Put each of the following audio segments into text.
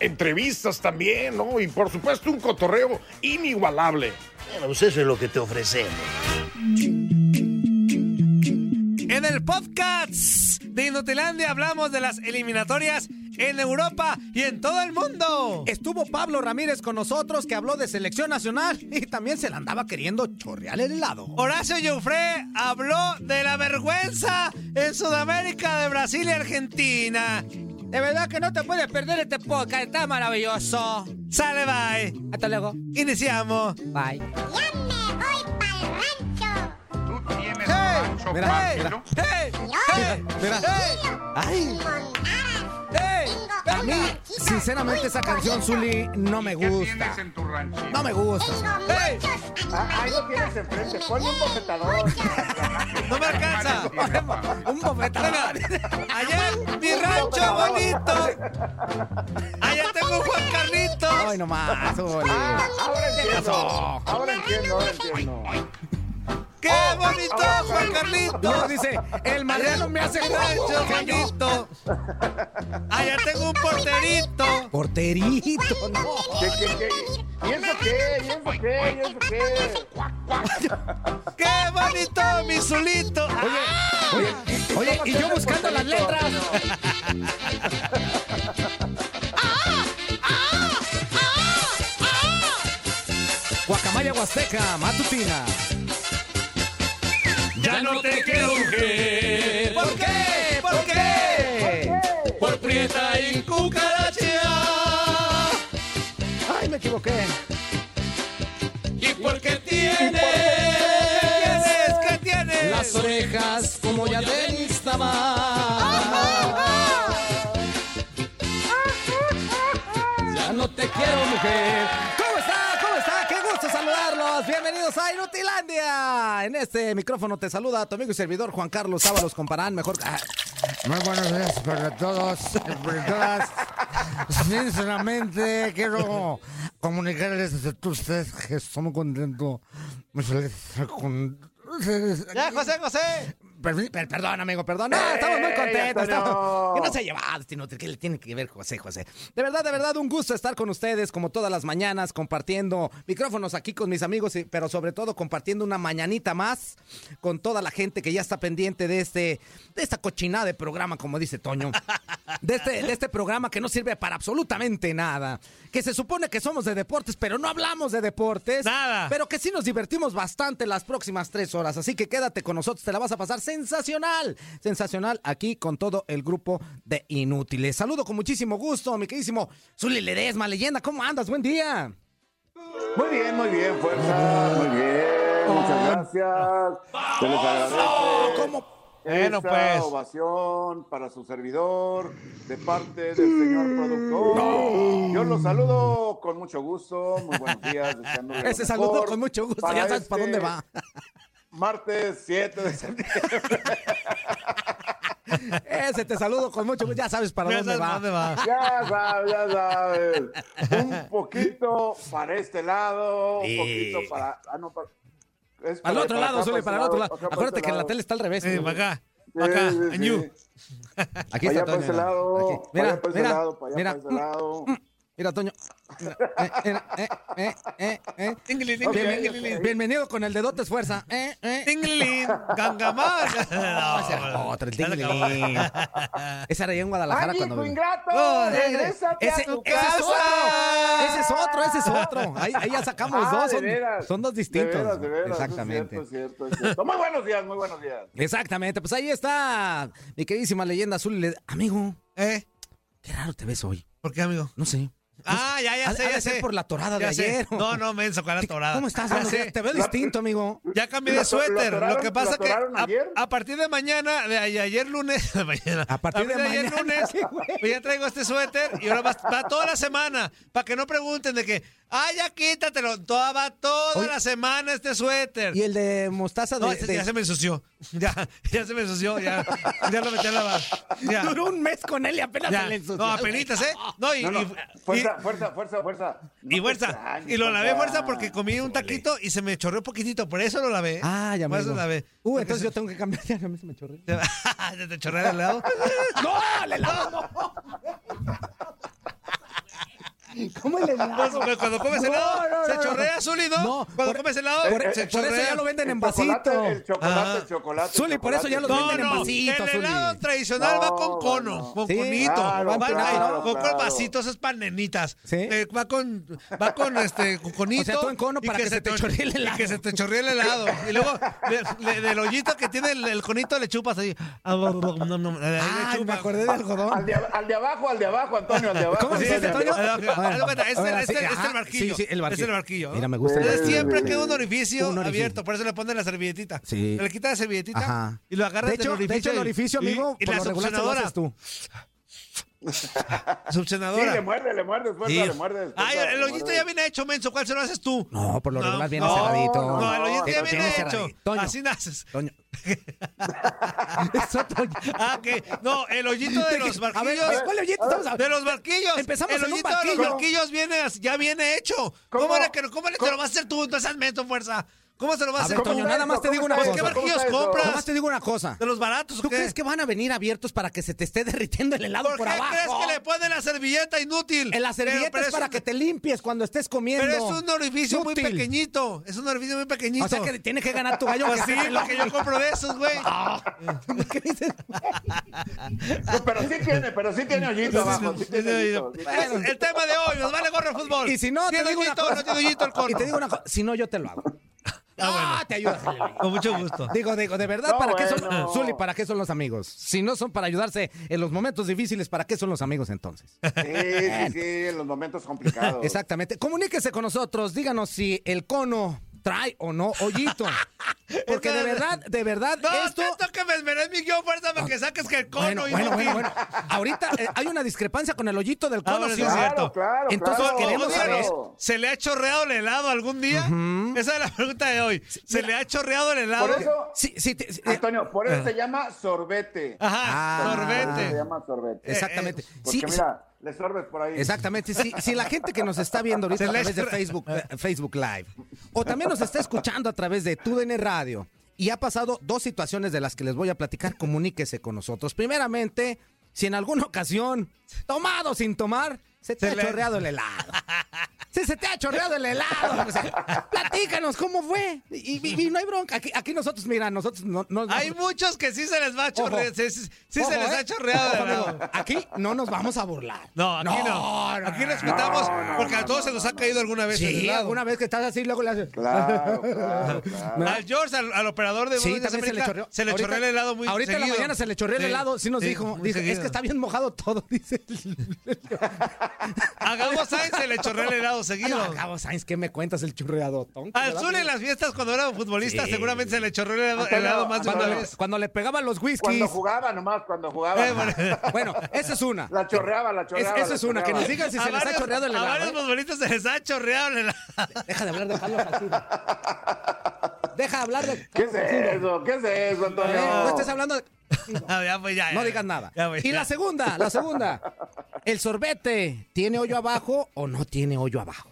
Entrevistas también, ¿no? Y por supuesto un cotorreo inigualable. Bueno, pues eso es lo que te ofrecemos. En el podcast de Inutilandia hablamos de las eliminatorias en Europa y en todo el mundo. Estuvo Pablo Ramírez con nosotros que habló de selección nacional y también se la andaba queriendo chorrear el helado. Horacio Joffre habló de la vergüenza en Sudamérica de Brasil y Argentina. De verdad que no te puedes perder este podcast, está maravilloso. Sale, bye. Hasta luego. Iniciamos. Bye. Ya me voy pa'l rancho. ¿Tú tienes Hey, rancho, mira, Pancho? ¡Hey! Yo, Mira. ¡Ay! montaras. ¡Ey! Sinceramente, esa canción, Zuli, no me ¿Qué gusta. tienes en tu ranchito? No me gusta. Muchos Ahí lo tienes enfrente, ponle un bofetador. No me alcanza. Un bofetón. Allá en mi rancho bonito. Allá tengo un Juan Carlito. Ay, no más, Zuli. Ahora entiendo. Ahora entiendo, ahora entiendo. ¡Qué bonito, Juan Carlito! Luego dice, el Mariano me hace rancho bonito. Allá tengo un porterito. Porterito, no. ¿Qué, qué, qué? ¿Y eso qué? ¿Y eso qué? ¿Y eso qué? ¡Qué bonito, mi Zulito! Oye, oye, y yo buscando las letras. Guacamaya Huasteca, matutina. Ya no te quiero, mujer. ¿Por qué? ¿Por qué? Por prieta y cucaracha. Ay, me equivoqué. Y porque tienes. ¿Qué tienes? Las orejas como ya de Ya no te quiero, mujer. Saludarlos. Bienvenidos a Inutilandia. En este micrófono te saluda tu amigo y servidor Juan Carlos Ábalos Comparán, mejor. Ah, Muy buenos días para todos, para todas. Sinceramente, quiero comunicarles a todos ustedes que estoy muy contento, muy feliz con. Ya, José, José. Per- per- perdón, amigo, perdón. No, estamos muy contentos. Estamos- Que no se ha llevado este inútil. ¿Qué le tiene que ver, José, José? De verdad, de verdad, un gusto estar con ustedes, como todas las mañanas, compartiendo micrófonos aquí con mis amigos, pero sobre todo compartiendo una mañanita más con toda la gente que ya está pendiente de este, de esta cochinada de programa, como dice Toño. De este, de este programa que no sirve para absolutamente nada. Que se supone que somos de deportes, pero no hablamos de deportes. Nada. Pero que sí nos divertimos bastante las próximas tres horas. Así que quédate con nosotros, te la vas a pasar sensacional. Sensacional aquí con todo el grupo de Inútiles. Saludo con muchísimo gusto, mi queridísimo Zuli Ledesma, leyenda. ¿Cómo andas? Buen día. Muy bien, muy bien, fuerza, muy bien, muchas gracias. Se les agradece ¿Cómo? Bueno, esta pues. ovación para su servidor de parte del señor productor. Yo los saludo con mucho gusto, muy buenos días. Ese saludo con mucho gusto. para Ya sabes para este dónde va. Martes 7 de septiembre. Ese te saludo con mucho gusto. Ya sabes para dónde va. para dónde va. Ya sabes, ya sabes. Un poquito para este lado, un Sí. poquito para. Ah, no, para. es Al otro lado, acá, Zuli, este para el otro lado. acá, para Acuérdate este que la lado. tele está al revés. Sí, ¿no? para acá. Sí, Para acá. sí, En sí. Aquí Para está allá para ese Toño. lado, Aquí. para Mira, allá para ese mira, lado, para allá mira. para ese lado. Mira, Toño. Eh, eh, eh, bienvenido con el dedote fuerza. Eh, eh. tingli, gangamán. No, otro, el tinglilín. Ese era allá en Guadalajara ¡Ay, cuando... ingrato! Oh, ¡Regrésate Ese, a tu ese es otro. Ese es otro, ese es otro. Ahí, ahí ya sacamos Ah, dos. de Son, veras. son dos distintos. De veras, de veras, Exactamente. Es cierto, es cierto, es cierto. Muy buenos días, muy buenos días. Exactamente. Pues ahí está mi queridísima leyenda azul. Amigo, ¿Eh? qué raro te ves hoy. ¿Por qué, amigo? No sé. Ah, ya, ya Ha- sé, ha de ya ser sé. por la torada de sé. ayer. No, no, menso, con la torada. ¿Cómo estás? Días. Te veo distinto, amigo. Ya cambié ¿Lo- de lo suéter. Lo, atoraron- que pasa lo que a, ayer? a partir de mañana, de ayer, lunes, de mañana, A partir de ayer mañana, lunes, pues ya traigo este suéter y ahora va, va toda la semana. Para que no pregunten de que, ah, ya quítatelo. Toda, va toda Oye. la semana este suéter. Y el de mostaza de. No, este de- ya se me ensució. Ya, ya se me ensució. Ya, ya lo metí a lavar. Ya. Duró un mes con él y apenas Ya. se le ensució. No, apenitas, ¿eh? No, y, No, no, y- fuerza, y- fuerza, fuerza, fuerza. No y fuerza. Y lo lavé fuerza porque comí un taquito y se me chorreó un poquitito. Por eso lo lavé. Ah, ya Por me eso lo lavé. Uh, entonces yo tengo que cambiar. Ya, mí se me chorreó. ¿Se te chorrea el helado? ¡No! ¡El helado no! ¿Cómo el helado? Pues, cuando comes helado, No, no, se no, chorrea. Zuli, ¿no? No, Cuando por- comes helado, por- se por eso chorrea. ya lo venden en vasito. El chocolate, el chocolate. Zuli, el por eso ya lo venden en vasito, el Zuli. helado tradicional va con cono, bueno. con Sí, conito, claro, va, claro, con, con claro. vasitos, es pan nenitas. Sí. Eh, va con, va con este, con conito. O sea, tú en cono y para que se te chor- chorree el y helado. que se te chorree el helado. Y luego, le- le- del hoyito que tiene el, el conito, le chupas ahí. Ah, no, no, no, ahí le Ah, me acordé de algodón. Al de, al de abajo, al de abajo, Antonio, al de abajo. ¿Cómo Sí, dijiste, Antonio? Este este- este es el barquillo. Sí, sí, el barquillo. Es el barquillo. Mira, me gusta el barquillo. siempre queda un orificio, Un orificio. abierto, por eso le ponen la servilletita. Sí. Le quitas la servilletita Ajá. y lo agarras de hecho, del orificio. de hecho, el y- orificio, y- amigo, y, por la lo regular se tú. Sí, le muerde, le muerde, fuerza, Sí. le muerde. Ay, el hoyito ya viene hecho, menso. ¿Cuál se lo haces tú? No, por lo No, regular viene no, cerradito. No, el hoyito ya viene hecho. Toño. Así naces. Toño. Eso, Toño. Ah, que no, el hoyito de los A ver, barquillos. ¿de cuál hoyito estamos hablando? De los barquillos. Empezamos el hoyito de los barquillo. barquillos viene, ya viene hecho. ¿Cómo, ¿Cómo? le, que- cómo le te lo vas a hacer tú? No seas menso, fuerza. ¿Cómo se lo vas a A hacer ver, tú? Toño, nada más te digo una ¿Cómo cosa. ¿Qué barquillos compras? Nada más te digo una cosa. ¿De los baratos o ¿Tú qué? crees que van a venir abiertos para que se te esté derritiendo el helado ¿Por, por, qué abajo? crees que le ponen la servilleta inútil? En la servilleta Pero- pero es para un- que te limpies cuando estés comiendo. Pero es un orificio muy pequeñito. Es un orificio muy pequeñito. O sea que tiene que ganar tu gallo. Pues que sí, porque yo compro de esos, güey. ¿Qué dices? Pero sí tiene, pero sí tiene hoyito abajo. Sí tiene hoyito, el tema de hoy, nos vale gorro el fútbol. Y si no, te ¿Tiene digo una cosa. no tiene hoyito el cono? Y te digo una cosa. Si no, yo te lo hago. Ah, te ayudas. Con mucho gusto. Digo, digo, de verdad, No, ¿para qué son, bueno. Zuli, para qué son los amigos? Si no son para ayudarse en los momentos difíciles, ¿para qué son los amigos entonces? Sí, sí, sí, en los momentos complicados. Exactamente. Comuníquese con nosotros, díganos si el cono trae o no hoyito. Porque de verdad, de verdad, No, esto... tanto que me esmeré mi guion, fuerza, para que saques que el cono Bueno, y bueno, no- bueno, bueno. Ahorita eh, hay una discrepancia con el hoyito del Ah, cono, ¿sí es cierto. Claro, claro, Entonces claro. queremos saber-. ¿Se le ha chorreado el helado algún día? Esa es la pregunta de hoy. ¿Se le ha chorreado el helado? Por eso, Sí, sí, te- sí, eh, Antonio, por eso se llama sorbete. Ajá, Ah. Se sorbete. llama sorbete. exactamente. Porque Sí, sí, mira, le sorbes por ahí. Exactamente, si, si la gente que nos está viendo ahorita a través de Facebook, eh, Facebook Live, o también nos está escuchando a través de TUDN Radio, y ha pasado dos situaciones de las que les voy a platicar, comuníquese con nosotros. Primeramente, si en alguna ocasión, tomado sin tomar, se te Se ha le- chorreado el helado. Si se te ha chorreado el helado, o sea, platícanos cómo fue. Y, y- y no hay bronca. Aquí, aquí nosotros, mira, nosotros no, no- Hay muchos que sí se les va a chorrear. Ojo. Sí, sí- sí Ojo, se les ¿eh? ha chorreado el helado. Aquí no nos vamos a burlar. No, aquí no. no, Aquí respetamos no, no, porque a todos no, se nos no, ha caído alguna vez el Sí, helado. alguna vez que estás así, luego le haces. Claro, claro, claro. Al George, al, al operador de Sí, también se le chorreó. se le Ahorita- chorreó el helado muy Ahorita en la mañana se le chorreó el helado. Sí nos sí, dijo. dice, es que está bien mojado todo, dice. A Gabo Sainz se le chorreó el helado Ah, seguido. no, Gabo Sainz, ¿qué me cuentas el churreado? tonto? Al. Zul en las fiestas cuando era futbolista Sí. seguramente se le chorreó el helado, helado más de una Antonio. vez. Cuando le pegaban los whiskies. Cuando jugaba nomás, cuando jugaba. Eh, bueno. Bueno, esa es una. La chorreaba, la Es- chorreaba. esa la es una, que nos digan si a se les ha varios, chorreado el a helado. varios ¿eh? futbolistas se les ha chorreado el helado. Deja de hablar de Carlos Salcido. Deja de hablar de ¿Qué es Salcido. eso? ¿Qué es eso, ¿Eh? Antonio? No estés hablando de... No, ya, pues, ya, ya, No ya. digas nada. Ya, pues, Y la segunda, la segunda. ¿El sorbete tiene hoyo abajo o no tiene hoyo abajo?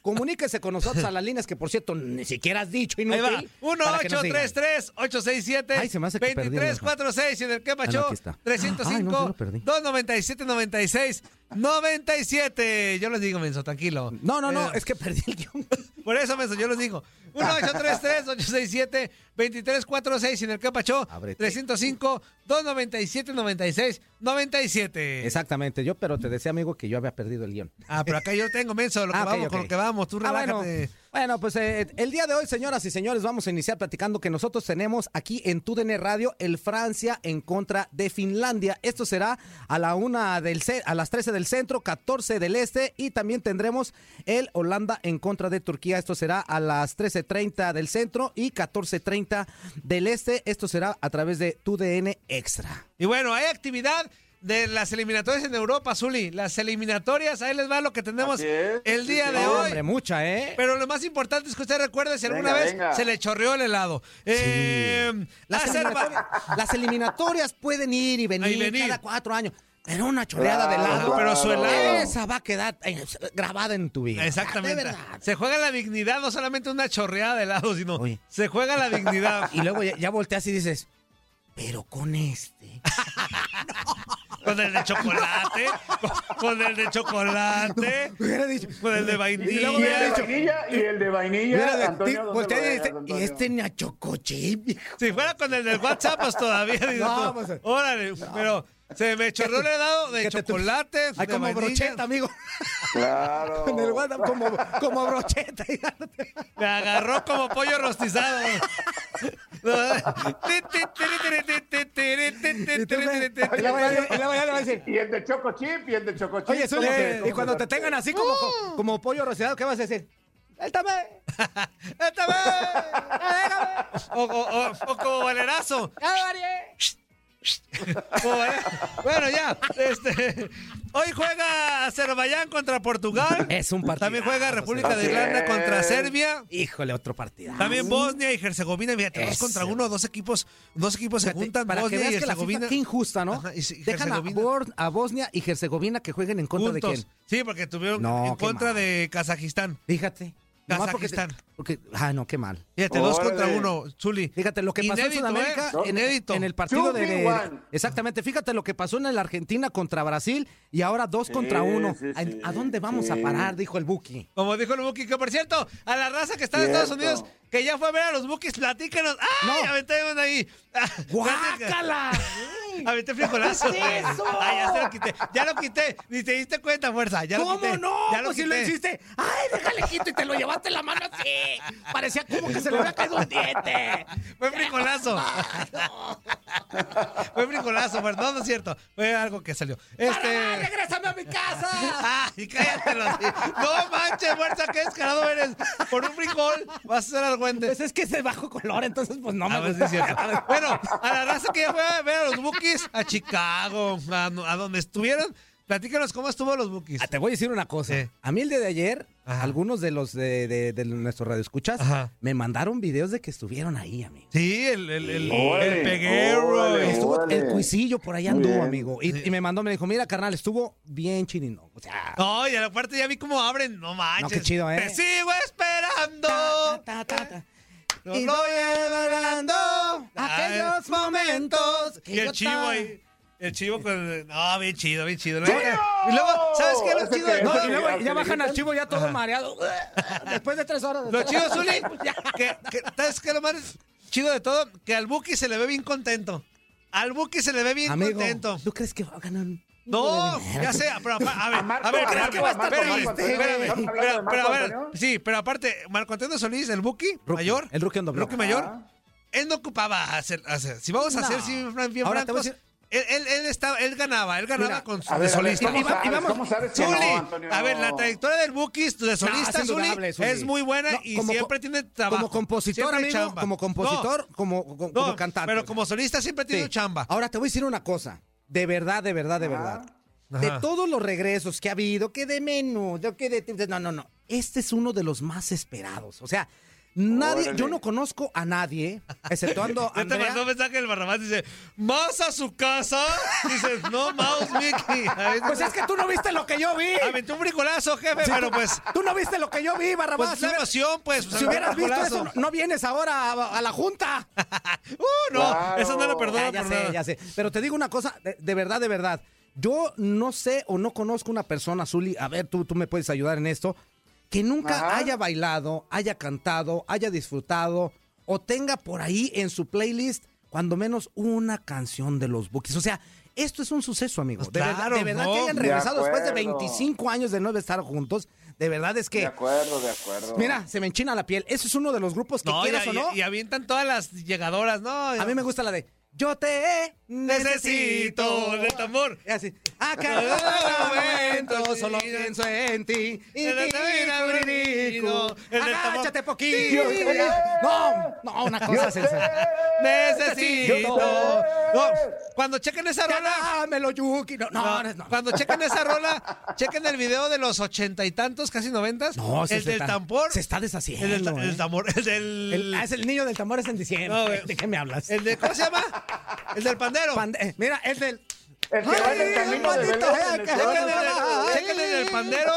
Comuníquese con nosotros a las líneas que, por cierto, ni siquiera has dicho Ahí inútil. va. 1 para que nos digan. 833 867 Ay, se me hace que perdí el 2346 y en el que Ah, no, macho aquí está. 305 Ay, no, sí lo perdí. 297 96 97. Yo les digo, menso, tranquilo. No, no, no, Eh, es que perdí el guion. Por eso, menso, yo les digo. 1-833-867-2346 y en el Capacho. Ábrete. 305-297-96-97. Exactamente, yo, pero te decía, amigo, que yo había perdido el guion. Ah, pero acá yo tengo, menso, lo que Ah, vamos, con lo que vamos. Tú Ah, bueno, relájate. Bueno, pues eh, el día de hoy, señoras y señores, vamos a iniciar platicando que nosotros tenemos aquí en TUDN Radio el Francia en contra de Finlandia. Esto será a la una del a las 13 del centro, 14 del este y también tendremos el Holanda en contra de Turquía. Esto será a las 13:30 del centro y 14:30 del este. Esto será a través de TUDN Extra. Y bueno, hay actividad de las eliminatorias en Europa, Zuli. Las eliminatorias, ahí les va lo que tenemos es, el día sí. de No, hoy. hombre, mucha, ¿eh? Pero lo más importante es que usted recuerde si alguna Venga, vez venga. se le chorreó el helado. Eh, Las, eliminatorias, las eliminatorias pueden ir y venir, Y venir. cada cuatro años. Pero una choreada de Claro, helado. pero su helado- Esa va a quedar eh, grabada en tu vida. Exactamente. De verdad. Se juega la dignidad, no solamente una chorreada de helado, sino Oye. se juega la dignidad. Y luego ya, ya volteas y dices, pero con este. con el de chocolate, con, con el de chocolate, Hubiera dicho. con el de vainilla. Y el de dicho- vainilla y el de vainilla. Antonio, ¿dónde voltea lo dice, y este ni a chocochip. Si fuera con el del WhatsApp, pues todavía. dices No, pues, órale, pero se me chorreó el helado de que te- chocolate. Ay, de como vainilla. brocheta, amigo. Claro. Con el WhatsApp como, como brocheta. Me agarró como pollo rostizado. Y ya- ya el de Choco Chip y el de Choco Chip. Oye, Zuli, ¿cómo se- y cuando te tengan así como, como pollo rociado, ¿qué vas a decir? Él también. ¡Esta vez! O, o, o, o como valerazo. Vale- Bueno, ya. Este, hoy juega Azerbaiyán contra Portugal. Es un partido. También juega República de Irlanda contra Serbia. Híjole, otro partido. También Bosnia y Herzegovina. Fíjate, dos contra uno, dos equipos, dos equipos se juntan. para que Bosnia y veas que la FIFA, Herzegovina. qué injusta, ¿no? Ajá, y Dejan a, Herzegovina. Bor- a Bosnia y Herzegovina que jueguen en contra de quién. Sí, porque tuvieron No, en contra mal. de Kazajistán. Fíjate. Nomás porque, Kazajistán. porque, ah, no, qué mal. Fíjate, dos Órale. contra uno, Zuli. Fíjate lo que pasó Inédito, en Sudamérica ¿eh? en, Inédito. en el partido de, Two de- v one. Exactamente, fíjate lo que pasó en la Argentina contra Brasil y ahora dos contra uno. sí, ¿A, sí, a dónde vamos a parar? Dijo el Buki. Como dijo el Buki, que por cierto, a la raza que está en Estados. Unidos, que ya fue a ver a los Bukis, platícanos. ¡Ay! No. Ahí. ¡Guácala! Aventé frijolazo. ¿Qué es eso? Ay, ya se lo quité. Ya lo quité. Ni te diste cuenta, fuerza. Ya lo ¿Cómo quité. no? Ya lo pues si lo hiciste. ¡Ay, déjale quito! Y te lo llevaste en la mano así. Parecía como que se le había caído un diente. Fue frijolazo. Fue frijolazo, pues, no, no es cierto. Fue algo que salió. ¡Para, Este. ¡Regrésame a mi casa! ¡Ay, cállatelo! sí. No manches, fuerza, qué descarado eres. Por un frijol vas a ser argüente. Pues es que es de bajo color, entonces pues no me A ver si gusta. es cierto. Bueno, a la raza que ya fue a ver a los Bookies, a Chicago, a, a donde estuvieron, platícanos cómo estuvo los Bookies. Ah, te voy a decir una cosa. Sí. A mí el día de ayer, Ajá. algunos de los de, de, de nuestros radioescuchas Ajá. me mandaron videos de que estuvieron ahí, amigo. Sí, el, el, el, Órale, el peguero. órale. y- Estuvo órale. el cuisillo por allá Muy anduvo, bien. amigo. Y, y me mandó, me dijo, mira, carnal, estuvo bien chirino. O sea, No, y aparte ya vi cómo abren, no manches. No, qué chido, ¿eh? Te sigo esperando. ta, ta, ta, y voy agarrando aquellos momentos. que Y el chivo estaba- ahí. El chivo con. el- No, bien chido, bien chido. Y luego, ¿sabes qué? Lo Ese chido, que- no, y luego ¿Así ya bajan al chivo ya todo mareado. Después de tres horas. de Lo estar- chido, Zuli, que, que, ¿sabes qué? Lo más chido de todo, que al Buki se le ve bien contento. Al Buki se le ve bien Amigo, contento. ¿tú crees que va a ganar? No, ya sé, pero a ver, A Marco, a ver, ¿crees Marco, que va a estar pero, a ver, sí, pero aparte, Marco Antonio Solís, el Buki, mayor, el rookie rookie mayor, Ah. él no ocupaba hacer, hacer si vamos a No. hacer fran- bien Ahora te voy a él, él, él estaba, él ganaba, él ganaba Mira, con su A de a solista. ¿cómo y sabes? vamos- ¿Cómo sabes que Zuli, no, Antonio? a ver, la trayectoria del Bukis de solista, es Zuli, indudable, Zuli. es muy buena No, y como siempre tiene trabajo. Como compositor, amigo, chamba. como compositor, como, como, No, como no, cantante. pero como solista siempre tiene Sí. chamba. Ahora te voy a decir una cosa. De verdad, de verdad, de verdad. De todos los regresos que ha habido, que de menú, de que de... No, no, no. Este es uno de los más esperados. O sea, nadie... Órale. Yo no conozco a nadie, exceptuando a Ya te mandó Andrea. un mensaje el Barrabás, dice, ¿más a su casa? Dices, no, Mouse Mickey. Pues es que tú no viste lo que yo vi. Aventó un bricolazo, jefe, Sí, pero tú- pues... Tú no viste lo que yo vi, Barrabás. Pues Si la hubiera- emoción, pues. Si hubieras visto eso, no vienes ahora a, a la junta. Uh, no, eso no lo perdono Ya, ya por sé, nada. ya sé. Pero te digo una cosa, de, de verdad, de verdad. Yo no sé o no conozco una persona, Zuli, a ver, tú, tú me puedes ayudar en esto, que nunca Ajá. haya bailado, haya cantado, haya disfrutado o tenga por ahí en su playlist cuando menos una canción de los Bookies. O sea, esto es un suceso, amigo. Pues de, verdad- claro, de verdad ¿no? que hayan De regresado después de acuerdo. 25 años de no estar juntos. De verdad es De que, acuerdo, de acuerdo. mira, se me enchina la piel. Ese es uno de los grupos que No, y, quieras o no. y- y avientan todas las llegadoras, ¿no? A mí me gusta la de Yo te necesito. Del tambor. Y así. A cada momento solo pienso en ti. Y del tambor. Agáchate poquito. No, no, una cosa es esa. Necesito. No, cuando chequen esa rola. dámelo, Yuki. No, no, No. Cuando chequen esa rola, chequen el video de los ochenta y tantos, casi noventas. No, se el del tambor. Se está deshaciendo. El del, ¿eh? el tambor. El del. El- ah, es el niño del tambor es en diciembre. ¿De qué me hablas? el de- ¿Cómo se llama? El del pandero. Pande- eh, mira, es del. El que va en el camino de en que- el- pandero,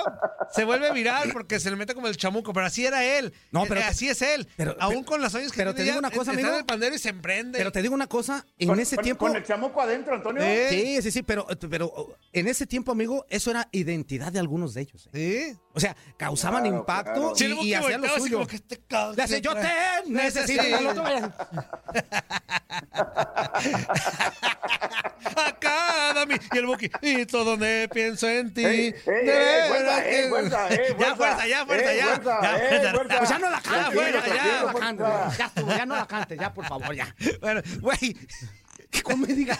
se vuelve viral porque se le mete como el chamuco, pero así era él. No, Eh, pero- así es él. pero- Aún pero- con las años que pero te digo una cosa, amigo. en el pandero y se emprende. Pero te digo una cosa, en con- ese con- tiempo. Con el chamuco adentro, Antonio. Sí. Sí, sí, sí, pero, pero en ese tiempo, amigo, eso era identidad de algunos de ellos. ¿eh? Sí. O sea, causaban Claro, impacto claro. y, hacían lo suyo. como que este Le hace, yo te necesito. Sí. y el otro vaya- A cada mi- Y el Buki, y todo donde pienso en ti. Ey, fuerza, que- ey, fuerza, ey, Ya, fuerza. ya, fuerza, Ey, ya. fuerza, Ya, ey, fuerza. fuerza. Pues ya no la cantes, Ya, fuera, ya, ya. no la cantes, ya estuvo, ya no la cantes, ya, por favor, ya. Bueno, güey. ¿Cómo me digas?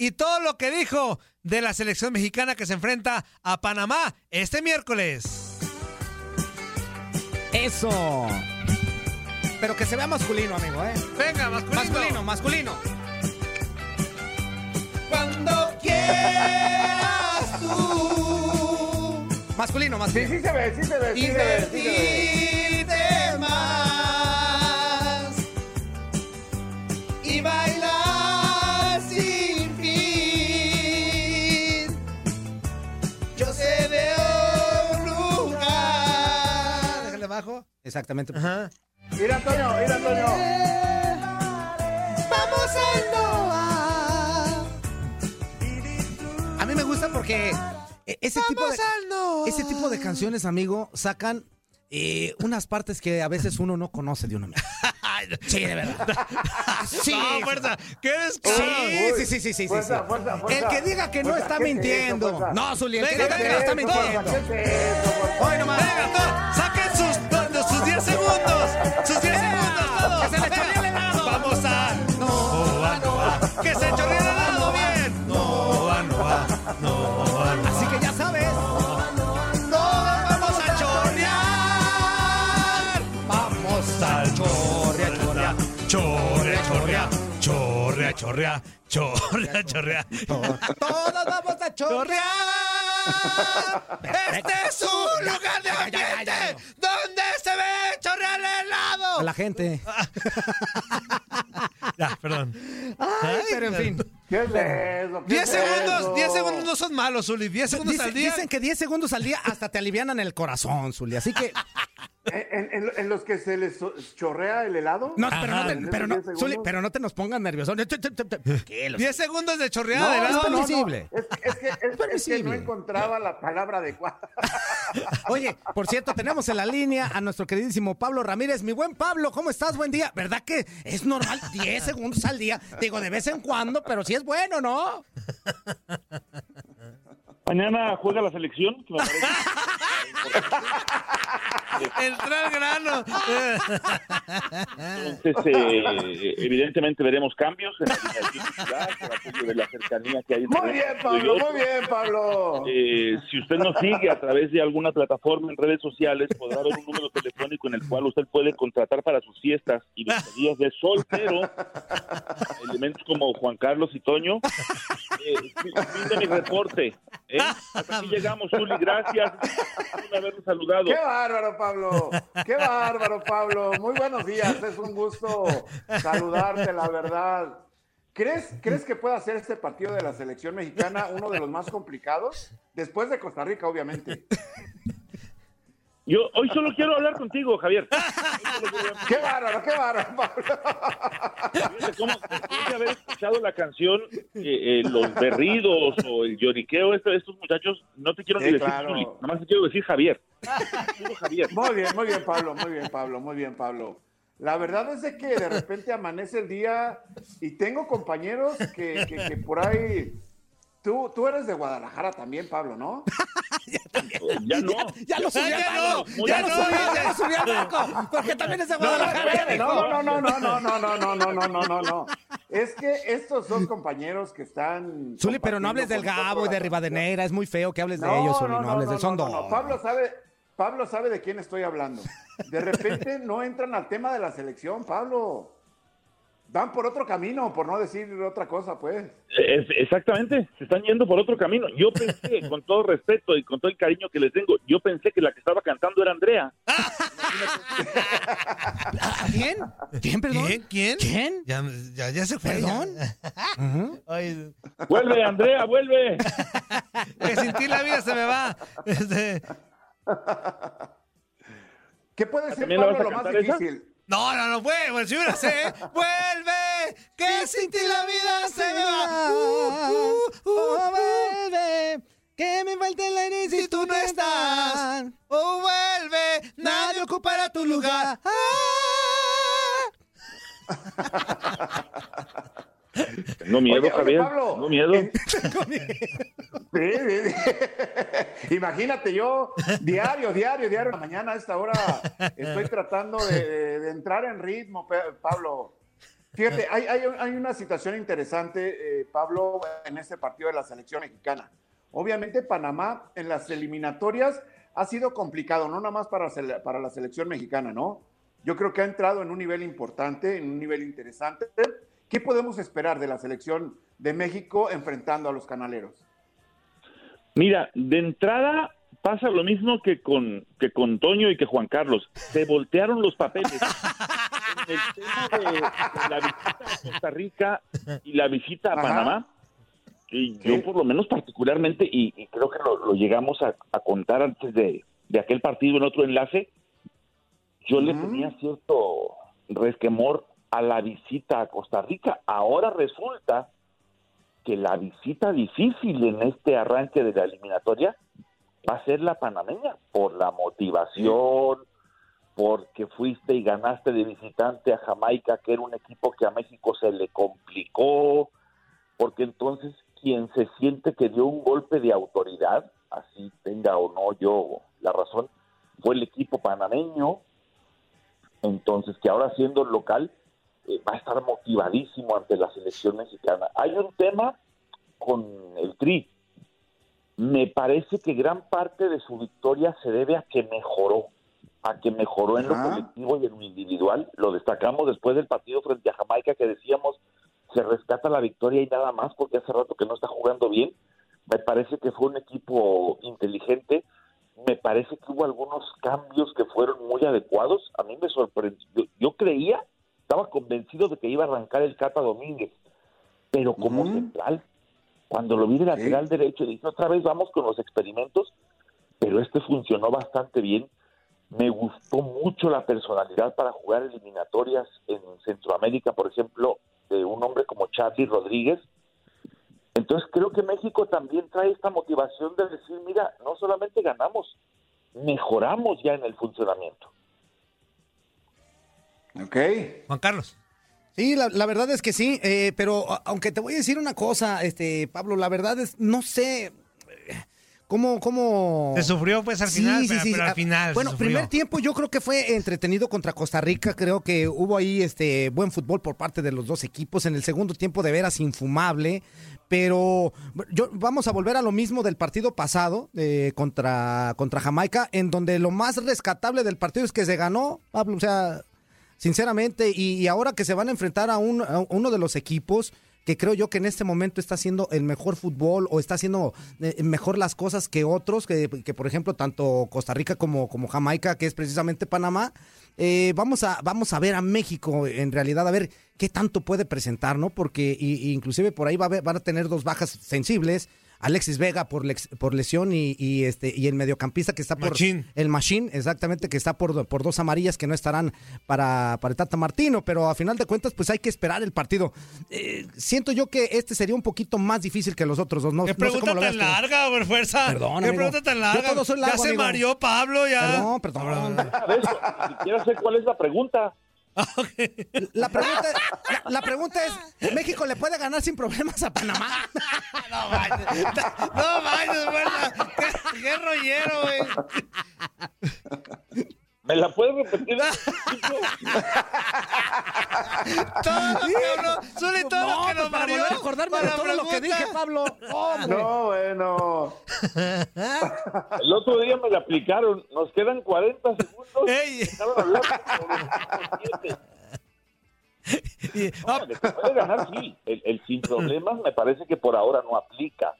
y todo lo que dijo de la selección mexicana que se enfrenta a Panamá este miércoles. Eso. Pero que se vea masculino, amigo, ¿eh? Venga, masculino. Masculino, masculino. Cuando quieras tú Masculino, masculino. sí se ve, sí se ve, sí se ve, sí se ve. más y Exactamente. Ajá. Mira, Antonio, mira, Antonio. Vamos a A mí me gusta porque eh, ese tipo de, Noah. ese tipo de canciones, amigo, sacan eh, unas partes que a veces uno no conoce de uno mismo. Sí, de verdad. Sí. No, fuerza. ¿Qué eres Sí, sí, sí, sí, sí, sí, Fuerza, sí. fuerza, fuerza. El que diga que no está ¿qué es eso, mintiendo. No, Zuli, el que Venga, diga que no venga, está ¿Qué es mintiendo. es? Hoy nomás. Venga, saquen sus 10 segundos. Sus 10 segundos, todos. Que se le chorree el helado. Vamos a. No, va, no va. Que se chorree el helado bien. No, va, no va. No, va, no va. Así que ya sabes. Todos vamos a chorrear. Vamos a chorrea, chorrea. Chorrea, chorrea. Chorrea, chorrea. Chorrea, chorrea. Todos vamos a chorrear. Este es un lugar de ambiente se ve chorrear el helado. A la gente. Ya, perdón. Ay, pero en fin. ¿Qué es eso? ¿Qué 10 es segundos, eso? 10 segundos no son malos, Uli. 10 segundos Dice- al día. dicen que 10 segundos al día hasta te alivianan el corazón, Zuli. Así que. ¿En, en- en los que se les chorrea el helado? No, pero no, te, pero, no, 10 segundos. Zuli, pero no te nos pongan nerviosos. ¿Qué? 10 segundos de chorreada No, de es helado. permisible. Es, es que, es- es que no encontraba la palabra adecuada. Oye, por cierto, tenemos en la línea a nuestro queridísimo Pablo Ramírez. Mi buen Pablo, ¿cómo estás? Buen día. ¿Verdad que es normal 10 segundos al día? Digo, de vez en cuando, pero sí es bueno, ¿no? Mañana juega la selección, que me Entra al grano. Entonces, eh, evidentemente veremos cambios en la titular por aquello de la cercanía que hay entre Muy bien, Pablo, muy bien, Pablo. Eh, si usted nos sigue a través de alguna plataforma en redes sociales, podrá haber un número telefónico en el cual usted puede contratar para sus fiestas y despedidas de soltero elementos como Juan Carlos y Toño eh, fin de mi reporte. ¿eh? Hasta aquí llegamos, Zuli. Gracias por habernos saludado. ¡Qué bárbaro, Pablo! ¡Qué bárbaro, Pablo! Muy buenos días, es un gusto saludarte, la verdad. ¿Crees, ¿Crees que pueda ser este partido de la selección mexicana uno de los más complicados? Después de Costa Rica, obviamente. Yo hoy solo quiero hablar contigo, Javier. ¡Qué bárbaro, qué bárbaro, Pablo! Cómo de haber escuchado la canción, eh, eh, los berridos o el lloriqueo, esto- estos muchachos, no te quiero Sí, ni decir claro. Más te quiero decir Javier. Muy bien, muy bien, Pablo, muy bien, Pablo, muy bien, Pablo. La verdad es de que de repente amanece el día y tengo compañeros que, que- que por ahí... Tú, tú eres de Guadalajara también, Pablo, ¿no? Ya no. Ya lo subí Ya al no, barco. ya Ya lo no, subí, ya. ya lo subí al barco. Porque también es de Guadalajara. no, no, no, no, no, no, no, no, no, no, no, no, no. Es que estos dos compañeros que están. Zuli, pero no hables del Gabo y de Rivadeneira. Es muy feo que hables de No, ellos, Zuli. no, No, no, hables no, del Son dos. no. Pablo sabe, Pablo sabe de quién estoy hablando. De repente no entran al tema de la selección, Pablo. Van por otro camino, por no decir otra cosa, pues. Es- exactamente, se están yendo por otro camino. Yo pensé, con todo respeto y con todo el cariño que les tengo, yo pensé que la que estaba cantando era Andrea. ¿Quién? ¿Quién, perdón? ¿Quién? ¿Quién? ¿Quién? Ya, ya, ya se fue. ¿Perdón? ya. Ay, Vuelve, Andrea, vuelve. que sin ti la vida se me va. Este, ¿Qué puede ser, ¿También la Pablo, lo más esa? difícil? No, no, no, bueno, si la sé. Vuelve, que sin ti la vida se me va. Uh, uh, uh, Oh, vuelve, que me falta el aire si tú no estás. Oh, vuelve, nadie ocupará tu lugar. No miedo, Oye, oye, Javier. Pablo, no miedo. sí, sí. Imagínate, yo diario, diario, diario, la mañana a esta hora estoy tratando de, entrar en ritmo, Pablo. Fíjate, hay, hay- hay una situación interesante, eh, Pablo, en este partido de la selección mexicana. Obviamente, Panamá en las eliminatorias ha sido complicado, no nada más para la selección mexicana, ¿no? Yo creo que ha entrado en un nivel importante, en un nivel interesante. ¿Qué podemos esperar de la selección de México enfrentando a los canaleros? Mira, de entrada pasa lo mismo que con, que con Toño y que Juan Carlos. Se voltearon los papeles. En el tema de, de la visita a Costa Rica y la visita a Ajá. Panamá, y Sí. yo por lo menos particularmente, y, y creo que lo, lo llegamos a, a contar antes de, de aquel partido en otro enlace, yo le tenía cierto resquemor a la visita a Costa Rica. Ahora resulta que la visita difícil en este arranque de la eliminatoria va a ser la panameña, por la motivación, porque fuiste y ganaste de visitante a Jamaica, que era un equipo que a México se le complicó, porque entonces quien se siente que dio un golpe de autoridad, así tenga o no yo la razón, fue el equipo panameño, entonces que ahora siendo local eh, va a estar motivadísimo ante la selección mexicana. Hay un tema con el Tri. Me parece que gran parte de su victoria se debe a que mejoró, a que mejoró en lo colectivo y en lo individual. Lo destacamos después del partido frente a Jamaica que decíamos se rescata la victoria y nada más porque hace rato que no está jugando bien. Me parece que fue un equipo inteligente. Me parece que hubo algunos cambios que fueron muy adecuados. A mí me sorprendió. Yo, yo creía, estaba convencido de que iba a arrancar el Cata Domínguez, pero como Ujú. central, cuando lo vi de lateral derecho, dije, otra vez vamos con los experimentos, pero este funcionó bastante bien. Me gustó mucho la personalidad para jugar eliminatorias en Centroamérica, por ejemplo, de un hombre como Charlie Rodríguez. Entonces creo que México también trae esta motivación de decir, mira, no solamente ganamos, mejoramos ya en el funcionamiento. Ok. Juan Carlos. Sí, la, la verdad es que sí, eh, pero aunque te voy a decir una cosa, este Pablo, la verdad es, no sé cómo, cómo. Se sufrió pues al final, pero, pero al Ah, final. Bueno, primer tiempo yo creo que fue entretenido contra Costa Rica, creo que hubo ahí este buen fútbol por parte de los dos equipos. En el segundo tiempo de veras infumable, pero yo vamos a volver a lo mismo del partido pasado eh, contra contra Jamaica, en donde lo más rescatable del partido es que se ganó, Pablo, o sea, sinceramente, y, ahora que se van a enfrentar a, un, uno de los equipos que creo yo que en este momento está haciendo el mejor fútbol o está haciendo eh, mejor las cosas que otros, que, que, por ejemplo tanto Costa Rica como, como Jamaica, que es precisamente Panamá. Eh, vamos, a, vamos a ver a México en realidad, a ver qué tanto puede presentar, ¿no? Porque y- y inclusive por ahí va a haber- van a tener dos bajas sensibles. Alexis Vega por, lex- por lesión y, y, este y el mediocampista que está por Machín. el Machine, exactamente, que está por, por dos amarillas que no estarán para, para el Tata Martino, pero a final de cuentas, pues hay que esperar el partido. Eh, siento yo que este sería un poquito más difícil que los otros dos. No, ¿Qué no sé cómo pregunta lo tan veas larga, güey, fuerza? Perdón, ¿Qué amigo. pregunta tan Yo larga? todo soy largo, ya se amigo. mareó Pablo, ya. Perdón, perdón. Ni siquiera sé cuál es la pregunta. La pregunta, la, la pregunta es, ¿México le puede ganar sin problemas a Panamá? No manches, no manches. Qué, qué rollero, güey. ¿Me la puedes repetir? Todo lo que habló, Zuli, todo lo que No, nos pues para mareó. volver a acordarme de con la todo lo que dije, Pablo. Hombre. No, bueno. El otro día me la aplicaron. Nos quedan 40 segundos. Ey. Estaban hablando. Y- No, de que puede ganar, sí. El, el sin problemas me parece que por ahora no aplica.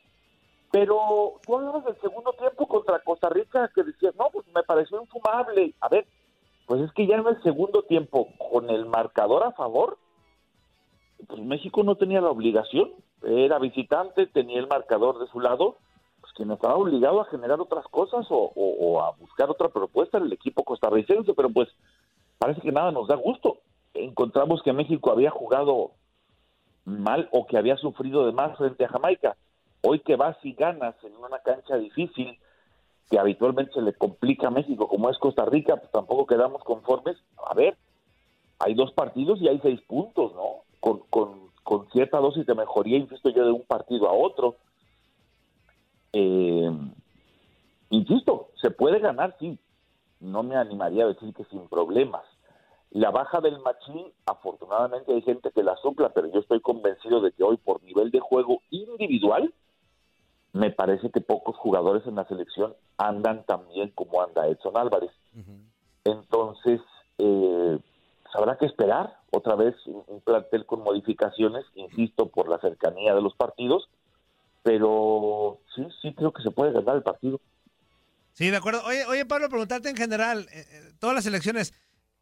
Pero tú hablabas del segundo tiempo contra Costa Rica que decías, no, pues me pareció infumable. A ver, pues es que ya en el segundo tiempo, con el marcador a favor, pues México no tenía la obligación. Era visitante, tenía el marcador de su lado, pues quien estaba obligado a generar otras cosas o, o- o a buscar otra propuesta en el equipo costarricense, pero pues parece que nada nos da gusto. Encontramos que México había jugado mal o que había sufrido de más frente a Jamaica. Hoy que vas y ganas en una cancha difícil que habitualmente se le complica a México, como es Costa Rica, pues tampoco quedamos conformes. A ver, hay dos partidos y hay seis puntos, ¿no? Con, con, con cierta dosis de mejoría, insisto yo, de un partido a otro. Eh, insisto, se puede ganar, sí. No me animaría a decir que sin problemas. La baja del Machín, afortunadamente hay gente que la sopla, pero yo estoy convencido de que hoy por nivel de juego individual, me parece que pocos jugadores en la selección andan tan bien como anda Edson Álvarez. Entonces, eh, habrá que esperar otra vez un, un plantel con modificaciones, insisto, por la cercanía de los partidos, pero sí, sí creo que se puede ganar el partido. Sí, de acuerdo. Oye, oye, Pablo, preguntarte en general, eh, eh, todas las elecciones,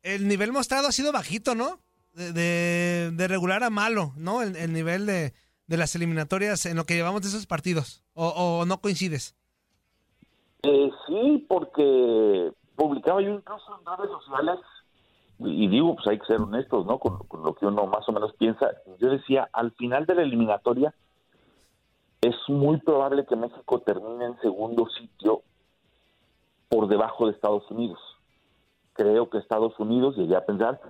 el nivel mostrado ha sido bajito, ¿no? De, de- de regular a malo, ¿no? El, el nivel de, de las eliminatorias en lo que llevamos de esos partidos. ¿O, no coincides? Eh, sí, porque publicaba yo incluso en redes sociales, y y digo, pues hay que ser honestos, ¿no? Con, con lo que uno más o menos piensa. Yo decía, al final de la eliminatoria, es muy probable que México termine en segundo sitio por debajo de Estados Unidos. Creo que Estados Unidos, llegué a pensar,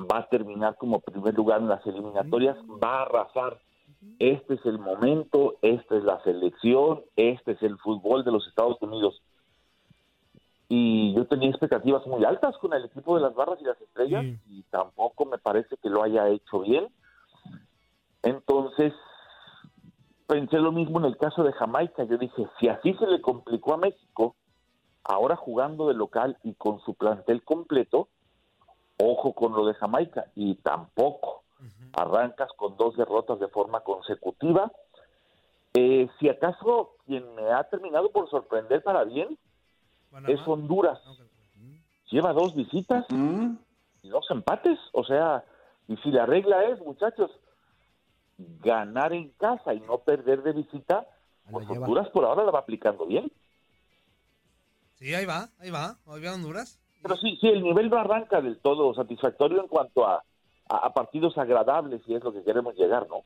va a terminar como primer lugar en las eliminatorias, va a arrasar. Este es el momento, esta es la selección, este es el fútbol de los Estados Unidos. Y yo tenía expectativas muy altas con el equipo de las barras y las estrellas y tampoco me parece que lo haya hecho bien. Entonces, pensé lo mismo en el caso de Jamaica. Yo dije, si así se le complicó a México, ahora jugando de local y con su plantel completo, ojo con lo de Jamaica. Y tampoco arrancas con dos derrotas de forma consecutiva. Eh, si acaso quien me ha terminado por sorprender para bien es Honduras. Lleva dos visitas y dos empates. O sea, y si la regla es, muchachos, ganar en casa y no perder de visita, pues Honduras por ahora la va aplicando bien. Sí, ahí va, ahí va. Hoy va Honduras. Pero sí, sí, el nivel no arranca del todo satisfactorio en cuanto a, a, a partidos agradables y es lo que queremos llegar, ¿no?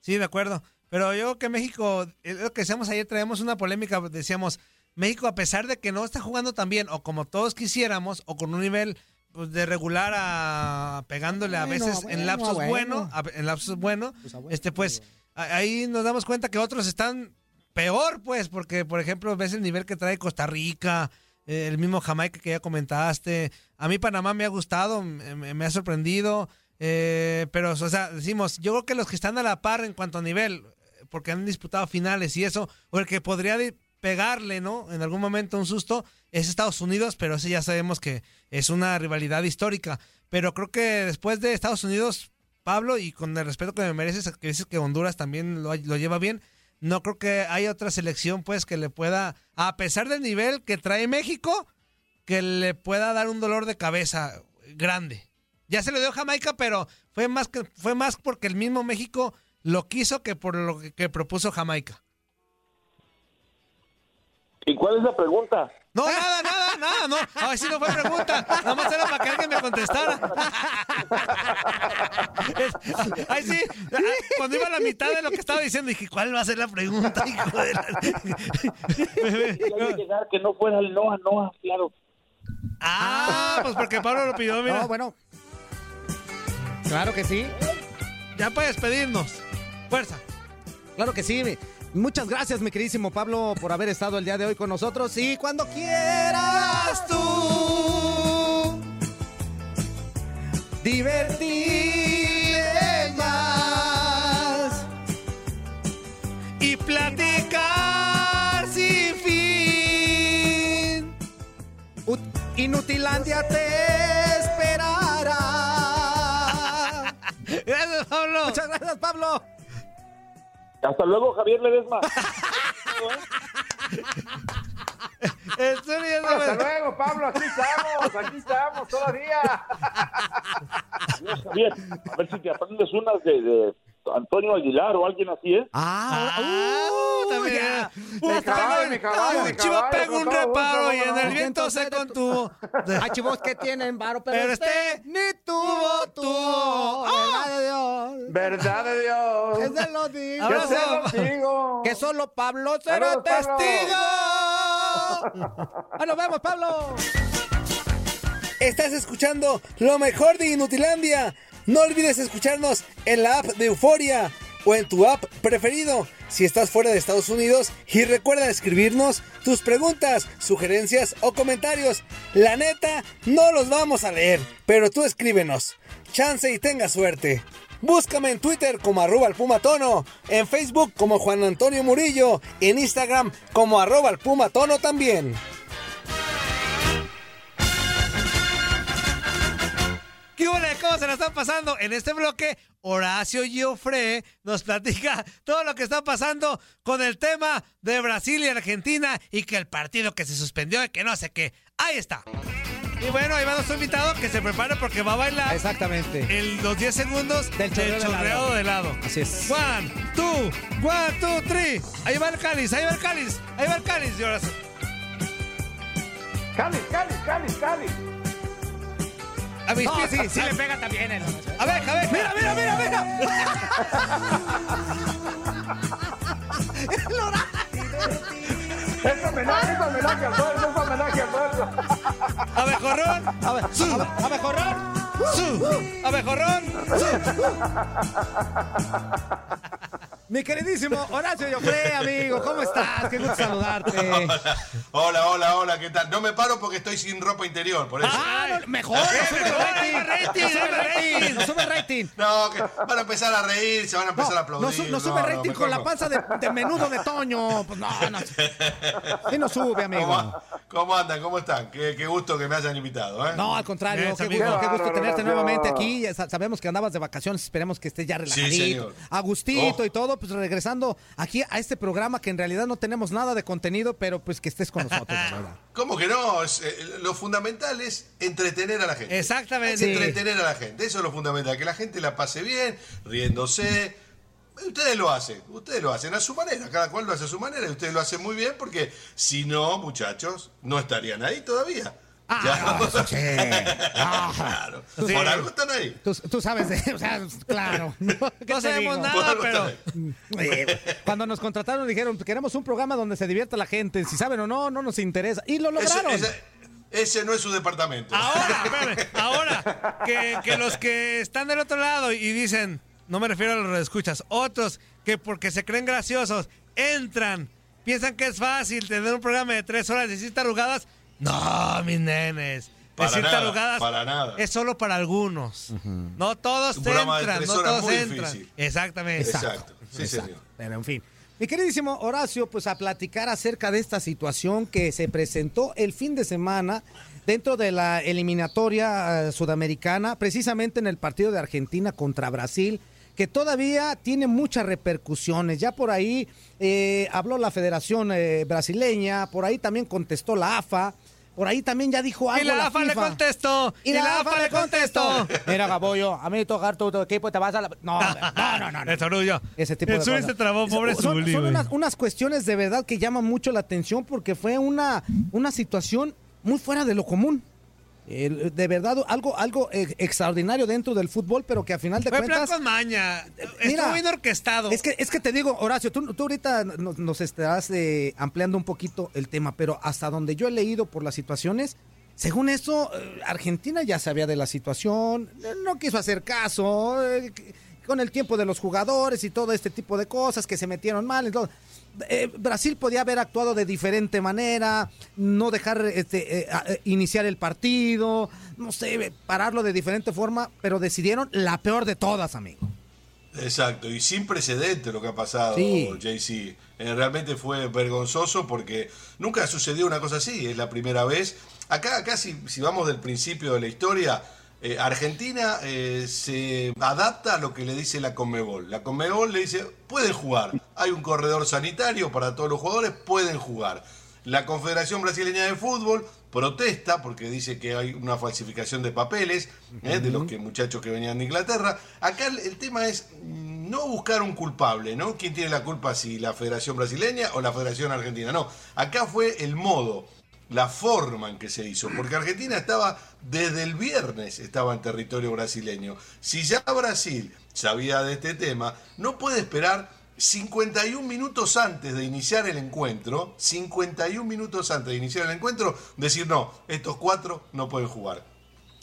Sí, de acuerdo. Pero yo creo que México, lo que decíamos ayer, traemos una polémica, decíamos, México a pesar de que no está jugando tan bien o como todos quisiéramos o con un nivel pues, de regular a pegándole a Bueno, veces en lapsos bueno. bueno, a- en lapsos bueno, Pues, este pues ahí nos damos cuenta que otros están peor pues porque por ejemplo ves el nivel que trae Costa Rica, eh, el mismo Jamaica que ya comentaste, a mí Panamá me ha gustado, me, ha sorprendido, eh, pero o sea, decimos, yo creo que los que están a la par en cuanto a nivel, porque han disputado finales y eso, o el que podría pegarle, ¿no? En algún momento un susto, es Estados Unidos, pero ese ya sabemos que es una rivalidad histórica. Pero creo que después de Estados Unidos, Pablo, y con el respeto que me mereces, que dices que Honduras también lo, lo lleva bien, no creo que haya otra selección pues que le pueda, a pesar del nivel que trae México, que le pueda dar un dolor de cabeza grande. Ya se lo dio Jamaica, pero fue más que fue más porque el mismo México lo quiso que por lo que, que propuso Jamaica. ¿Y cuál es la pregunta? No, nada, nada, nada, no. Ay, sí no fue pregunta. Nada más era para que alguien me contestara. Ay, sí. Cuando iba a la mitad de lo que estaba diciendo, dije, ¿cuál va a ser la pregunta, hijo de la... Quería llegar que no fuera el Noah, Noah, claro. Ah, pues porque Pablo lo pidió, mira. No, bueno. Claro que sí. Ya puedes pedirnos. Fuerza. Claro que sí. mi- Muchas gracias, mi queridísimo Pablo, por haber estado el día de hoy con nosotros. Y cuando quieras tú divertirte más y platicar sin fin. Ut- Inutilandia te esperará. Gracias, Pablo. Muchas gracias, Pablo. Hasta luego, Javier Ledesma. Estoy viendo- Hasta luego, Pablo. Aquí estamos, aquí estamos todavía. Javier. A ver si te aprendes unas de, de Antonio Aguilar o alguien así, ¿eh? Ah, Uh, también. ya. Uh, caballo, mi caballo, chivo caballo, pegó un reparo y en el viento se contuvo. Hay chivos que tienen varo, pero, Pero este este ni tuvo, tuvo. ¡Ah! Verdad de Dios. Verdad de Dios. Que se lo digo. Que solo Pablo será Saludos, testigo. Ah, nos vemos, Pablo. Estás escuchando lo mejor de Inutilandia. No olvides escucharnos en la app de Euforia o en tu app preferido si estás fuera de Estados Unidos y recuerda escribirnos tus preguntas, sugerencias o comentarios. La neta, no los vamos a leer, pero tú escríbenos. Chance y tenga suerte. Búscame en Twitter como arroba en Facebook como Juan Antonio Murillo, en Instagram como arroba Pumatono también. ¿Qué hubo, ¿Cómo se la están pasando? En este bloque, Horacio Giofre nos platica todo lo que está pasando con el tema de Brasil y Argentina y que el partido que se suspendió y que no sé qué. Ahí está. Y bueno, ahí va nuestro invitado que se prepare porque va a bailar Exactamente. el, los 10 segundos Del del chorreo de chorreado de helado. Así es. One, two, one, two, three. Ahí va el cáliz, ahí va el cáliz, ahí va el cáliz. Y ahora sí. Cáliz, cáliz, cáliz, cáliz. A mis pies. sí, sí le pega también. el- A ver, a ver. Mira, mira, mira, mira. Es homenaje, es homenaje al pueblo, es homenaje al pueblo. Abejorrón. A ver, Su. a ver, a mejorrar. Su. Abejorrón. Su. Mi queridísimo Horacio Joffre, amigo, ¿cómo estás? Qué gusto saludarte. Hola, hola, hola, ¿qué tal? No me paro porque estoy sin ropa interior, por eso. Ah, no, mejor, nos sube rating. sube rating, sube rating. No, que van a empezar a reír, se van a empezar a aplaudir. No, sube no, rating con la no. panza de, de menudo de Toño. Pues no, no. Sí nos sube, amigo. ¿Cómo, cómo andan? ¿Cómo están? Qué, qué gusto que me hayan invitado, ¿eh? No, al contrario, Bien, qué gusto, qué gusto tenerte nuevamente aquí. Sabemos que andabas de vacaciones, esperemos que estés ya relajadito, señor. a gustito Oh. y todo, pues regresando aquí a este programa que en realidad no tenemos nada de contenido, pero pues que estés con nosotros, la verdad. ¿Cómo que no? Es, eh, lo fundamental es entretener a la gente. Exactamente. Es entretener a la gente. Eso es lo fundamental. Que la gente la pase bien, riéndose. Ustedes lo hacen, ustedes lo hacen a su manera, cada cual lo hace a su manera y ustedes lo hacen muy bien porque si no, muchachos, no estarían ahí todavía. Ah, no, eso sí. Ah. claro. Sí. Por algo están ahí. Tú, tú sabes, de, o sea, claro. ¿Qué No sabemos digo? Nada, pero. Oye, Cuando nos contrataron dijeron, queremos un programa donde se divierta la gente. Si saben o no, no nos interesa. Y lo lograron. ese- ese no es su departamento. Ahora, espérame, ahora, que, que los que están del otro lado y dicen, no me refiero a los que escuchas, otros que porque se creen graciosos, entran, piensan que es fácil tener un programa de tres horas y decir tarugadas. No, mis nenes. Para decir nada, tarugadas para nada. es solo para algunos. No todos entran, no todos entran. difícil. Exactamente. Exacto. Sí, Exacto. señor. Pero en fin. Mi queridísimo Horacio, pues a platicar acerca de esta situación que se presentó el fin de semana dentro de la eliminatoria eh, sudamericana, precisamente en el partido de Argentina contra Brasil, que todavía tiene muchas repercusiones. Ya por ahí eh, habló la Federación eh, Brasileña, por ahí también contestó la AFA. Por ahí también ya dijo algo Y la AFA le contestó. Y la AFA le contestó. Mira, Gabollo, a mí tocar tu, tu equipo te vas a la... No, no, no, no. no. El Sorullo. Ese tipo El de Zuli se trabó, pobre son, Zuli, son unas, unas cuestiones de verdad que llaman mucho la atención porque fue una, una situación muy fuera de lo común. De verdad, algo, algo eh, extraordinario dentro del fútbol, pero que a final de Fue cuentas... con maña. Mira, Estuvo bien orquestado. Es que, es que te digo, Horacio, tú, tú ahorita nos, nos estarás eh, ampliando un poquito el tema, pero hasta donde yo he leído por las situaciones, según eso, eh, Argentina ya sabía de la situación, no quiso hacer caso, eh, con el tiempo de los jugadores y todo este tipo de cosas que se metieron mal. Entonces, eh, Brasil podía haber actuado de diferente manera, no dejar este, eh, a- eh, iniciar el partido, no sé, pararlo de diferente forma, pero decidieron la peor de todas, amigo. Exacto, y sin precedente lo que ha pasado, Sí. JC. Eh, realmente fue vergonzoso porque nunca sucedió una cosa así, es la primera vez. Acá, acá si, si vamos del principio de la historia, eh, Argentina eh, se adapta a lo que le dice la Conmebol. La Conmebol le dice, pueden jugar, hay un corredor sanitario para todos los jugadores, pueden jugar. La Confederación Brasileña de Fútbol protesta porque dice que hay una falsificación de papeles ¿eh? de los que muchachos que venían de Inglaterra. Acá el, el tema es no buscar un culpable, ¿no? ¿Quién tiene la culpa si la Federación Brasileña o la Federación Argentina? No, acá fue el modo, la forma en que se hizo, porque Argentina estaba desde el viernes estaba en territorio brasileño. Si ya Brasil sabía de este tema, no puede esperar 51 minutos antes de iniciar el encuentro, 51 minutos antes de iniciar el encuentro, decir no, estos cuatro no pueden jugar.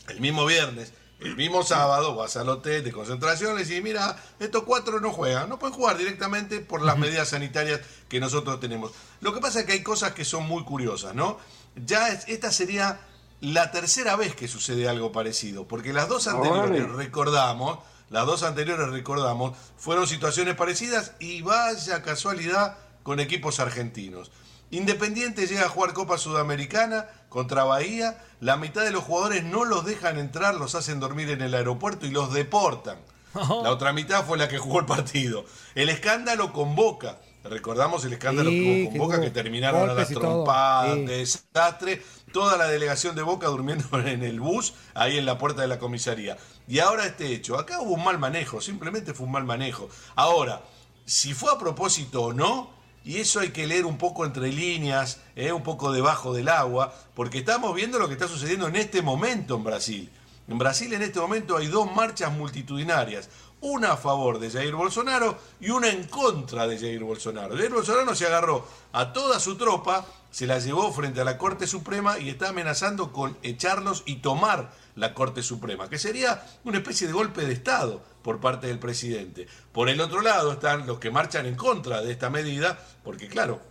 El mismo viernes, el mismo sábado, vas al hotel de concentración y decís, mira, estos cuatro no juegan, no pueden jugar directamente por las medidas sanitarias que nosotros tenemos. Lo que pasa es que hay cosas que son muy curiosas, ¿no? Ya es- esta sería la tercera vez que sucede algo parecido, porque las dos anteriores, recordamos, las dos anteriores recordamos, fueron situaciones parecidas y vaya casualidad con equipos argentinos. Independiente llega a jugar Copa Sudamericana contra Bahía, la mitad de los jugadores no los dejan entrar, los hacen dormir en el aeropuerto y los deportan. La otra mitad fue la que jugó el partido. El escándalo con Boca. Recordamos el escándalo Sí, que hubo con que Boca hubo que terminaron a las trompadas, sí. desastre. Toda la delegación de Boca durmiendo en el bus, ahí en la puerta de la comisaría. Y ahora este hecho. Acá hubo un mal manejo, simplemente fue un mal manejo. Ahora, si fue a propósito o no, y eso hay que leer un poco entre líneas, eh, un poco debajo del agua, porque estamos viendo lo que está sucediendo en este momento en Brasil. En Brasil en este momento hay dos marchas multitudinarias, una a favor de Jair Bolsonaro y una en contra de Jair Bolsonaro. Jair Bolsonaro se agarró a toda su tropa, se la llevó frente a la Corte Suprema y está amenazando con echarlos y tomar la Corte Suprema, que sería una especie de golpe de Estado por parte del presidente. Por el otro lado están los que marchan en contra de esta medida, porque claro,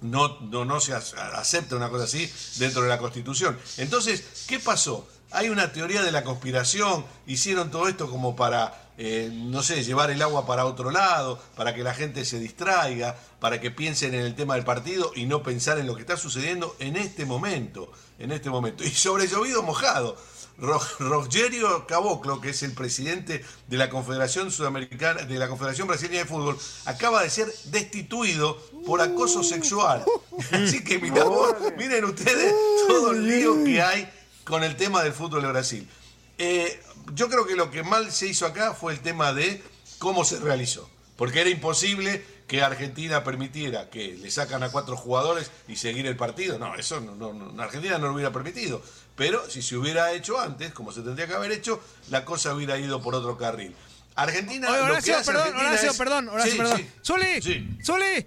no, no, no se ac- acepta una cosa así dentro de la Constitución. Entonces, ¿qué pasó? Hay una teoría de la conspiración, hicieron todo esto como para, eh, no sé, llevar el agua para otro lado, para que la gente se distraiga, para que piensen en el tema del partido y no pensar en lo que está sucediendo en este momento, en este momento. Y sobre llovido mojado. Ro- Rogerio Caboclo, que es el presidente de la Confederación Sudamericana, de la Confederación Brasileña de Fútbol, acaba de ser destituido por acoso sexual. Así que mirá miren ustedes todo el lío que hay con el tema del fútbol de Brasil. Eh, yo creo que lo que mal se hizo acá fue el tema de cómo se realizó. Porque era imposible que Argentina permitiera que le sacan a cuatro jugadores y seguir el partido. No, eso no, no, no, Argentina no lo hubiera permitido. Pero si se hubiera hecho antes, como se tendría que haber hecho, la cosa hubiera ido por otro carril. Argentina. Oye, lo que Horacio, hace perdón, Argentina Horacio, es- perdón, Horacio, Sí, perdón. sí. ¡Zuli!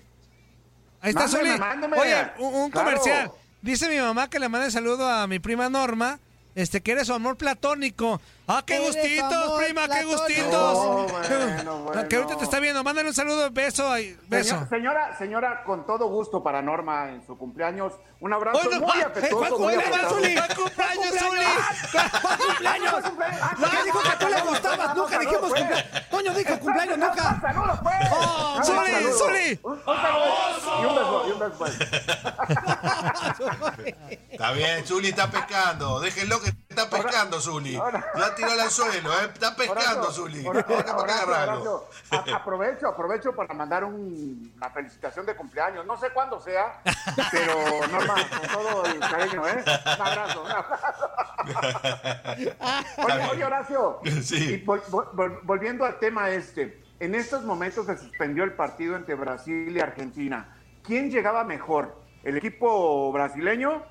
Ahí está mándeme. Oye, un, un Claro. comercial. Dice mi mamá que le mande saludo a mi prima Norma, este, que eres su amor platónico. ¡Ah, qué gustitos, prima, qué gustitos! Oh, bueno, Ah, Que ahorita bueno. te está viendo. Mándale un saludo, beso, beso. Señor- señora, señora, con todo gusto para Norma en su cumpleaños. Un abrazo muy afectuoso, ¿cuál muy cumpleaños? ¡Feliz cumpleaños, Zuli! ¿Cuál cumpleaños? Ah, ¿Qué dijo que tú le gustabas? no, Nunca no, dijimos cumpleaños. Toño dijo cumpleaños nunca. ¡Saludos, pues! ¡Oh, Zuli. Zuli! Y un beso, y un beso, pues. Está bien, Zuli está pescando. Déjenlo que está pescando, Zuli. Tiró al anzuelo, ¿eh? Está pescando, Zuli. Aprovecho, aprovecho para mandar un- una felicitación de cumpleaños. No sé cuándo sea, pero Norma, con todo el cariño, ¿eh? Un abrazo, un abrazo. Oye, oye, Horacio, Sí. y vol- vol- volviendo al tema este, en estos momentos se suspendió el partido entre Brasil y Argentina. ¿Quién llegaba mejor? ¿El equipo brasileño?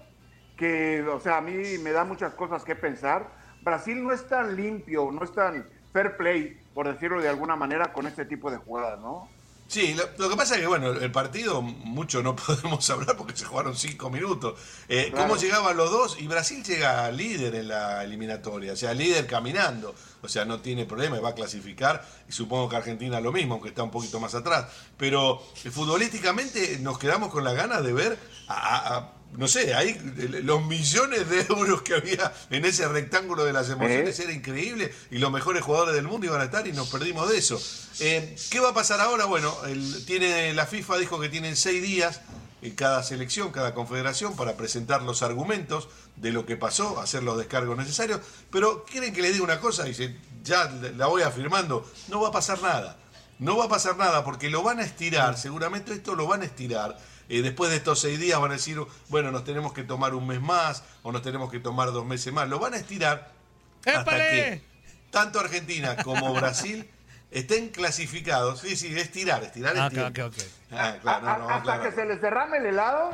Que, o sea, a mí me da muchas cosas que pensar. Brasil no es tan limpio, no es tan fair play, por decirlo de alguna manera, con este tipo de jugadas, ¿no? Sí, lo, lo que pasa es que, bueno, el partido mucho no podemos hablar porque se jugaron cinco minutos. Eh, Claro. ¿Cómo llegaban los dos? Y Brasil llega líder en la eliminatoria, o sea, líder caminando. O sea, no tiene problema, va a clasificar. Y supongo que Argentina lo mismo, aunque está un poquito más atrás. Pero eh, futbolísticamente nos quedamos con la gana de ver a- a- a no sé, ahí los millones de euros que había en ese rectángulo de las emociones ¿Eh? era increíble y los mejores jugadores del mundo iban a estar y nos perdimos de eso. Eh, ¿Qué va a pasar ahora? Bueno, el- tiene, la FIFA dijo que tienen seis días en cada selección, cada confederación, para presentar los argumentos de lo que pasó, hacer los descargos necesarios. Pero quieren que les diga una cosa, dice, ya la voy afirmando, no va a pasar nada. No va a pasar nada porque lo van a estirar, seguramente esto lo van a estirar. Eh, después de estos seis días van a decir, bueno, nos tenemos que tomar un mes más o nos tenemos que tomar dos meses más. Lo van a estirar hasta que tanto Argentina como Brasil estén clasificados. Sí, sí, estirar, estirar el ok, tiempo. ok, ok. Ah, claro, no, no, Hasta claro. que se les derrame el helado.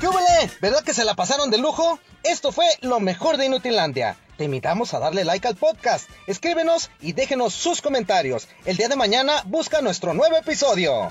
¿Qué huele? ¿Verdad que se la pasaron de lujo? Esto fue lo mejor de Inutilandia. Te invitamos a darle like al podcast, escríbenos y déjenos sus comentarios. El día de mañana busca nuestro nuevo episodio.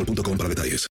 boostmobile.com para detalles.